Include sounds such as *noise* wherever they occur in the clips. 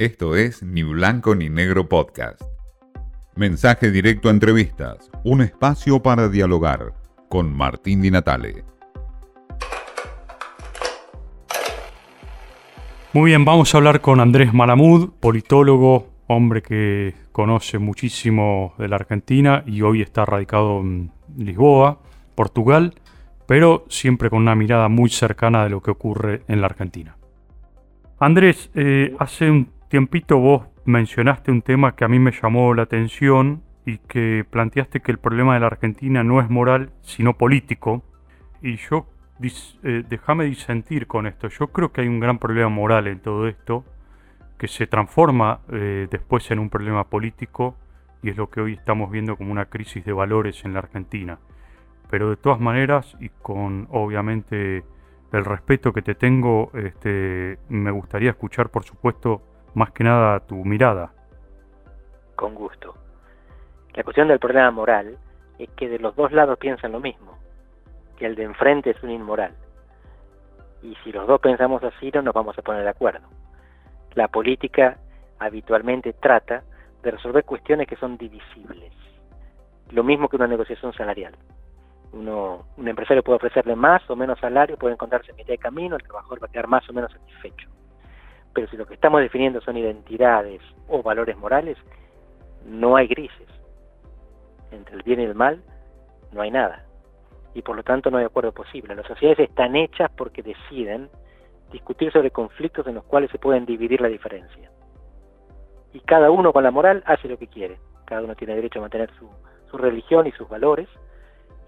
Esto es Ni Blanco ni Negro Podcast. Mensaje directo a entrevistas, un espacio para dialogar con Martín Di Natale. Muy bien, vamos a hablar con Andrés Malamud, politólogo, hombre que conoce muchísimo de la Argentina y hoy está radicado en Lisboa, Portugal, pero siempre con una mirada muy cercana de lo que ocurre en la Argentina. Andrés, eh, hace un tiempito vos mencionaste un tema que a mí me llamó la atención y que planteaste que el problema de la Argentina no es moral, sino político. Y yo, eh, déjame disentir con esto, yo creo que hay un gran problema moral en todo esto, que se transforma eh, después en un problema político y es lo que hoy estamos viendo como una crisis de valores en la Argentina. Pero de todas maneras y con obviamente el respeto que te tengo, este, me gustaría escuchar por supuesto más que nada tu mirada. Con gusto. La cuestión del problema moral es que de los dos lados piensan lo mismo, que el de enfrente es un inmoral. Y si los dos pensamos así, no nos vamos a poner de acuerdo. La política habitualmente trata de resolver cuestiones que son divisibles. Lo mismo que una negociación salarial. Uno, un empresario puede ofrecerle más o menos salario, puede encontrarse en mitad de camino, el trabajador va a quedar más o menos satisfecho. Pero si lo que estamos definiendo son identidades o valores morales, no hay grises. Entre el bien y el mal no hay nada. Y por lo tanto no hay acuerdo posible. Las sociedades están hechas porque deciden discutir sobre conflictos en los cuales se pueden dividir la diferencia. Y cada uno con la moral hace lo que quiere. Cada uno tiene derecho a mantener su, su religión y sus valores.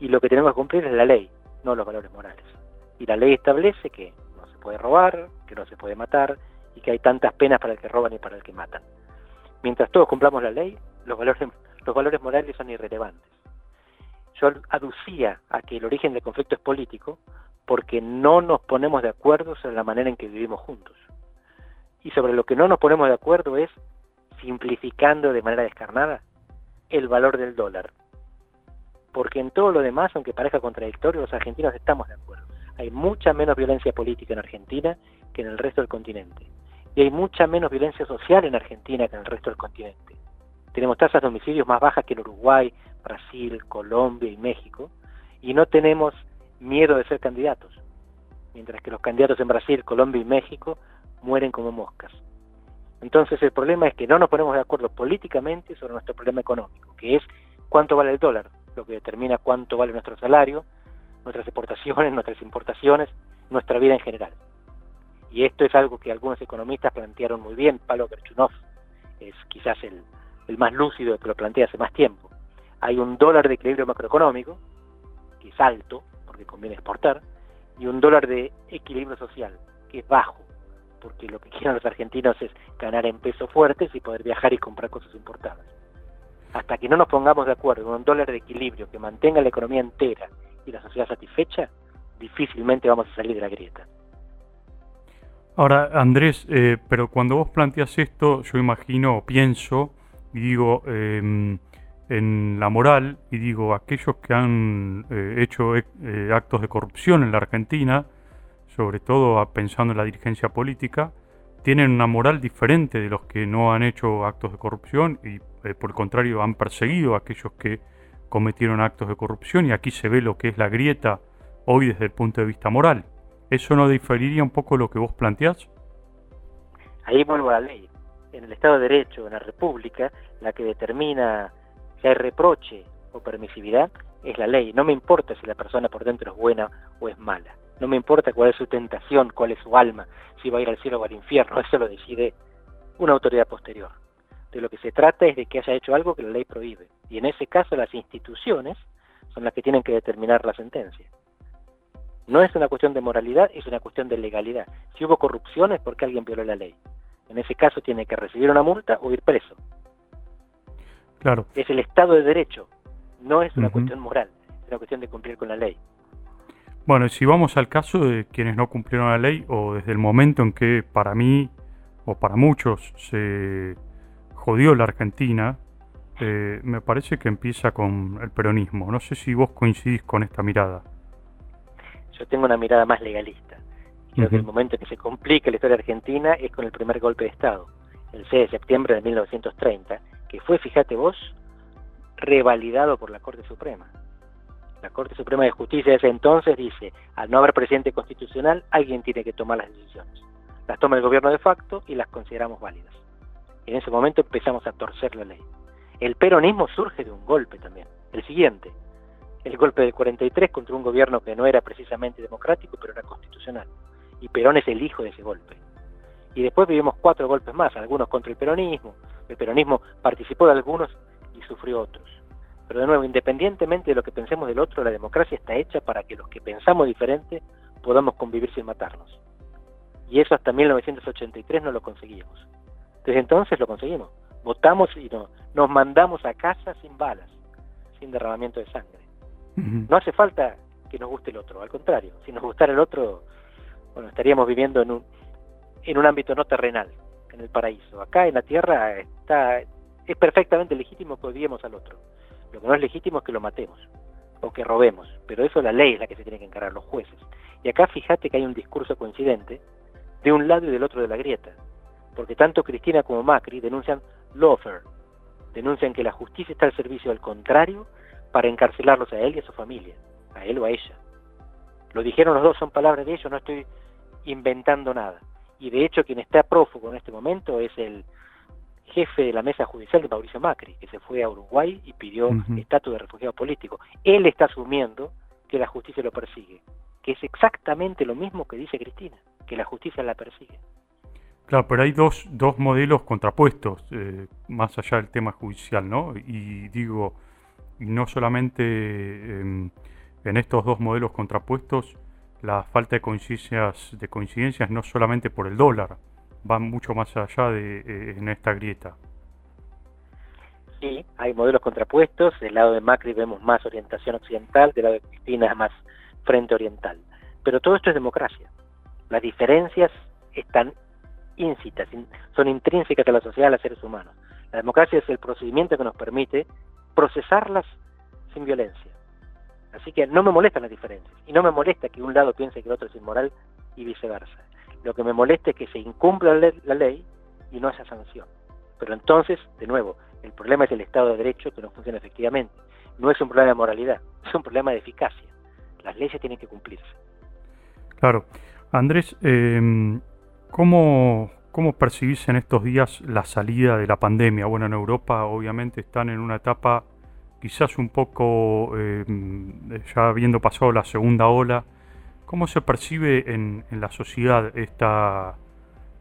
Y lo que tenemos que cumplir es la ley, no los valores morales. Y la ley establece que no se puede robar, que no se puede matar, y que hay tantas penas para el que roban y para el que matan. Mientras todos cumplamos la ley, los valores, los valores morales son irrelevantes. Yo aducía a que el origen del conflicto es político porque no nos ponemos de acuerdo sobre la manera en que vivimos juntos. Y sobre lo que no nos ponemos de acuerdo es, simplificando de manera descarnada, el valor del dólar. Porque en todo lo demás, aunque parezca contradictorio, los argentinos estamos de acuerdo. Hay mucha menos violencia política en Argentina que en el resto del continente y hay mucha menos violencia social en Argentina que en el resto del continente. Tenemos tasas de homicidios más bajas que en Uruguay, Brasil, Colombia y México, y no tenemos miedo de ser candidatos, mientras que los candidatos en Brasil, Colombia y México mueren como moscas. Entonces el problema es que no nos ponemos de acuerdo políticamente sobre nuestro problema económico, que es cuánto vale el dólar, lo que determina cuánto vale nuestro salario, nuestras exportaciones, *laughs* nuestras importaciones, nuestra vida en general y esto es algo que algunos economistas plantearon muy bien, Palo Kerchunov es quizás el, más lúcido que lo plantea hace más tiempo. Hay un dólar de equilibrio macroeconómico, que es alto, porque conviene exportar, y un dólar de equilibrio social, que es bajo, porque lo que *laughs* quieren los argentinos es ganar en pesos fuertes y poder viajar y comprar cosas importadas. Hasta que no nos pongamos de acuerdo en un dólar de equilibrio que mantenga la economía entera y la sociedad satisfecha, difícilmente vamos a salir de la grieta. Ahora, Andrés, eh, pero cuando vos planteas esto, yo imagino o pienso y digo em, en la moral y digo aquellos que han eh, hecho eh, actos de corrupción en la Argentina, sobre todo pensando en la dirigencia política, tienen una moral diferente de los que no han hecho actos de corrupción y por el contrario han perseguido a aquellos que cometieron actos de corrupción y aquí se ve lo que es la grieta hoy desde el punto de vista moral. ¿Eso no diferiría un poco lo que vos planteás? Ahí vuelvo a la ley. En el Estado de Derecho, en la República, la que determina si hay reproche o permisividad es la ley. No me importa si la persona por dentro es buena o es mala. No me importa cuál es su tentación, cuál es su alma, si va a ir al cielo o al infierno. Eso lo decide una autoridad posterior. De lo que se trata es de que haya hecho algo que la ley prohíbe. Y en ese caso las instituciones son las que tienen que determinar la sentencia. No es una cuestión de moralidad, es una cuestión de legalidad. Si hubo corrupción es porque alguien violó la ley. En ese caso tiene que recibir una multa o ir preso. Claro. Es el Estado de Derecho, no es una cuestión moral, es una cuestión de cumplir con la ley. Bueno, si vamos al caso de quienes no cumplieron la ley o desde el momento en que para mí o para muchos se jodió la Argentina, eh, me parece que empieza con el peronismo. No sé si vos coincidís con esta mirada yo tengo una mirada más legalista. Creo que el momento en que se complica la historia argentina es con el primer golpe de Estado. el 6 de septiembre de 1930, que fue, fíjate vos, revalidado por la Corte Suprema. La Corte Suprema de Justicia de ese entonces dice, al no haber presidente constitucional, alguien tiene que tomar las decisiones. Las toma el gobierno de facto y las consideramos válidas. En ese momento empezamos a torcer la ley. El peronismo surge de un golpe también, el siguiente, el golpe del 43 contra un gobierno que no era precisamente democrático, pero era constitucional. Y Perón es el hijo de ese golpe. Y después vivimos cuatro golpes más, algunos contra el peronismo. El peronismo participó de algunos y sufrió otros. Pero de nuevo, independientemente de lo que pensemos del otro, la democracia está hecha para que los que pensamos diferente podamos convivir sin matarnos. Y eso hasta 1983 no lo conseguimos. Desde entonces lo conseguimos. Votamos y nos mandamos a casa sin balas, sin derramamiento de sangre. No hace falta que nos guste el otro, al contrario, si nos gustara el otro, bueno, estaríamos viviendo en un, en un ámbito no terrenal, en el paraíso. Acá en la tierra está, es perfectamente legítimo que odiemos al otro. Lo que no es legítimo es que lo matemos o que robemos, pero eso la ley es la que se tiene que encargar, los jueces. Y acá fíjate que hay un discurso coincidente de un lado y del otro de la grieta, porque tanto Cristina como Macri denuncian lawfare, denuncian que la justicia está al servicio del contrario para encarcelarlos a él y a su familia, a él o a ella. Lo dijeron los dos, son palabras de ellos, no estoy inventando nada. Y de hecho quien está prófugo en este momento es el jefe de la mesa judicial de Mauricio Macri, que se fue a Uruguay y pidió estatus de refugiado político. Él está asumiendo que la justicia lo persigue, que es exactamente lo mismo que dice Cristina, que la justicia la persigue. Claro, pero hay dos, dos modelos contrapuestos, eh, más allá del tema judicial, ¿no? Y digo, no solamente en, estos dos modelos contrapuestos, la falta de coincidencias, de coincidencias no solamente por el dólar, va mucho más allá de eh, en esta grieta. Sí, hay modelos contrapuestos, del lado de Macri vemos más orientación occidental, del lado de Cristina más frente oriental. Pero todo esto es democracia. Las diferencias están íncitas, son intrínsecas a la sociedad, a los seres humanos. La democracia es el procedimiento que nos permite procesarlas sin violencia. Así que no me molestan las diferencias y no me molesta que un lado piense que el otro es inmoral y viceversa. Lo que me molesta es que se incumpla la ley y no haya sanción. Pero entonces, de nuevo, el problema es el Estado de Derecho que no funciona efectivamente. No es un problema de moralidad, es un problema de eficacia. Las leyes tienen que cumplirse. Claro. Andrés, em, ¿cómo, ¿cómo percibís en estos días la salida de la pandemia? Bueno, en Europa obviamente están en una etapa quizás un poco, em, ya habiendo pasado la segunda ola, ¿cómo se percibe en, la sociedad esta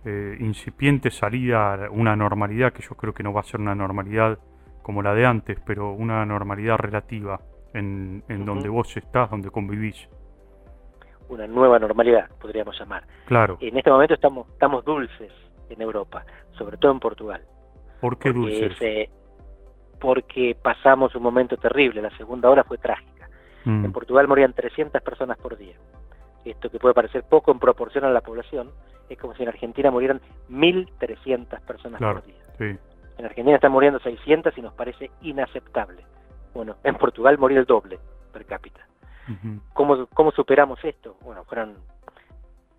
eh, incipiente salida a una normalidad, que yo creo que no va a ser una normalidad como la de antes, pero una normalidad relativa en, donde vos estás, donde convivís? Una nueva normalidad, podríamos llamar. Claro. En este momento estamos, estamos dulces en Europa, sobre todo en Portugal. ¿Por qué dulces? porque pasamos un momento terrible, la segunda hora fue trágica. Mm. En Portugal morían 300 personas por día. Esto que puede parecer poco en proporción a la población, es como si en Argentina murieran 1.300 personas por día. En Argentina están muriendo 600 y nos parece inaceptable. Bueno, en Portugal moría el doble per cápita. ¿Cómo, ¿Cómo superamos esto? Bueno, fueron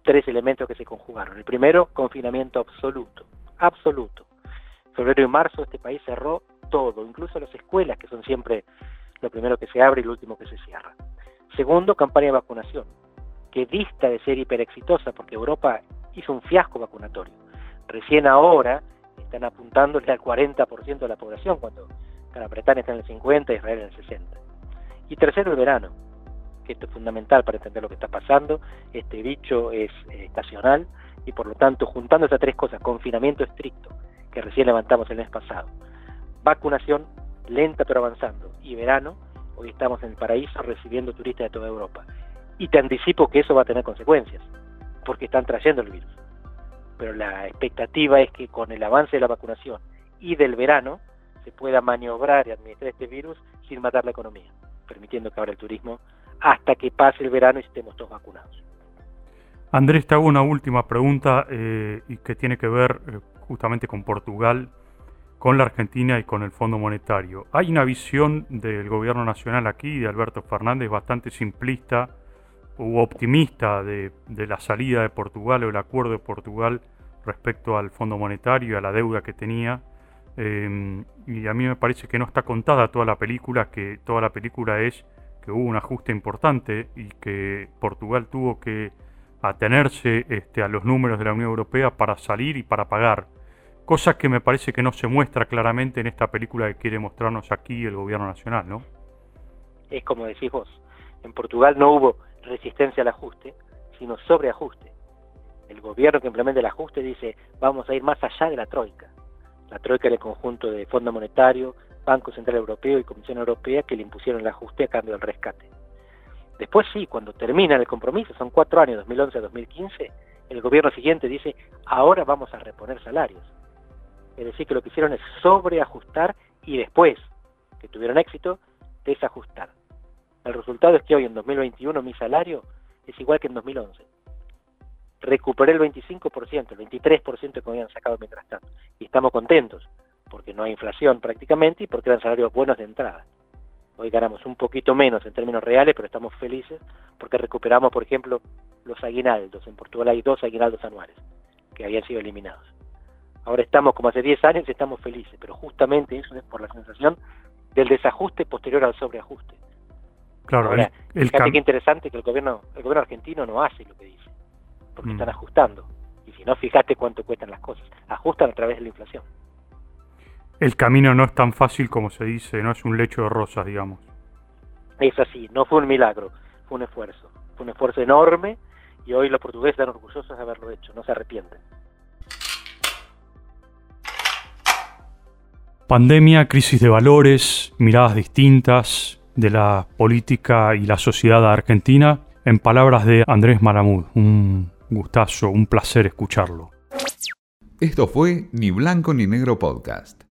tres elementos que se conjugaron. El primero, confinamiento absoluto, absoluto. Febrero y marzo este país cerró todo, incluso las escuelas, que son siempre lo primero que se abre y lo último que se cierra. Segundo, campaña de vacunación, que dista de ser hiper exitosa porque Europa hizo un fiasco vacunatorio. Recién ahora están apuntándole al 40% de la población, cuando Gran está en el 50 y Israel en el 60. Y tercero, el verano, esto es fundamental para entender lo que está pasando. Este bicho es eh, estacional y por lo tanto, juntando esas tres cosas, confinamiento estricto, que recién levantamos el mes pasado, vacunación lenta pero avanzando. Y verano, hoy estamos en el paraíso recibiendo turistas de toda Europa. Y te anticipo que eso va a tener consecuencias, porque están trayendo el virus. Pero la expectativa es que con el avance de la vacunación y del verano se pueda maniobrar y administrar este virus sin matar la economía, permitiendo que abra el turismo hasta que pase el verano y estemos todos vacunados. Andrés, te hago una última pregunta eh, y que tiene que ver eh, justamente con Portugal con la Argentina y con el Fondo Monetario. Hay una visión del gobierno nacional aquí, de Alberto Fernández, bastante simplista u optimista de, la salida de Portugal o el acuerdo de Portugal respecto al Fondo Monetario y a la deuda que tenía. Em, y a mí me parece que no está contada toda la película, que toda la película es que hubo un ajuste importante y que Portugal tuvo que atenerse este, a los números de la Unión Europea para salir y para pagar. Cosa que me parece que no se muestra claramente en esta película que quiere mostrarnos aquí el gobierno nacional, ¿no? Es como decís vos, en Portugal no hubo resistencia al ajuste, sino sobreajuste. El gobierno que implementa el ajuste dice, vamos a ir más allá de la troika. La troika era el conjunto de Fondo Monetario, Banco Central Europeo y Comisión Europea que le impusieron el ajuste a cambio del rescate. Después sí, cuando termina el compromiso, son cuatro años, 2011 a 2015, el gobierno siguiente dice, ahora vamos a reponer salarios. Es decir, que lo que hicieron es sobreajustar y después, que tuvieron éxito, desajustar. El resultado es que hoy en 2021 mi salario es igual que en 2011. Recuperé el 25%, el 23% que me habían sacado mientras tanto. Y estamos contentos, porque no hay inflación prácticamente y porque eran salarios buenos de entrada. Hoy ganamos un poquito menos en términos reales, pero estamos felices porque recuperamos, por ejemplo, los aguinaldos. En Portugal hay dos aguinaldos anuales que habían sido eliminados. Ahora estamos como hace 10 años y estamos felices, pero justamente eso es por la sensación del desajuste posterior al sobreajuste. Claro, Ahora, el, fíjate qué interesante que el gobierno, el gobierno argentino no hace lo que dice, porque mm. están ajustando. Y si no, fíjate cuánto cuestan las cosas. Ajustan a través de la inflación. El camino no es tan fácil como se dice, no es un lecho de rosas, digamos. Es así, no fue un milagro, fue un esfuerzo. Fue un esfuerzo enorme y hoy los portugueses están orgullosos de haberlo hecho, no se arrepienten. Pandemia, crisis de valores, miradas distintas de la política y la sociedad argentina, en palabras de Andrés Maramud. Un gustazo, un placer escucharlo. Esto fue Ni Blanco ni Negro Podcast.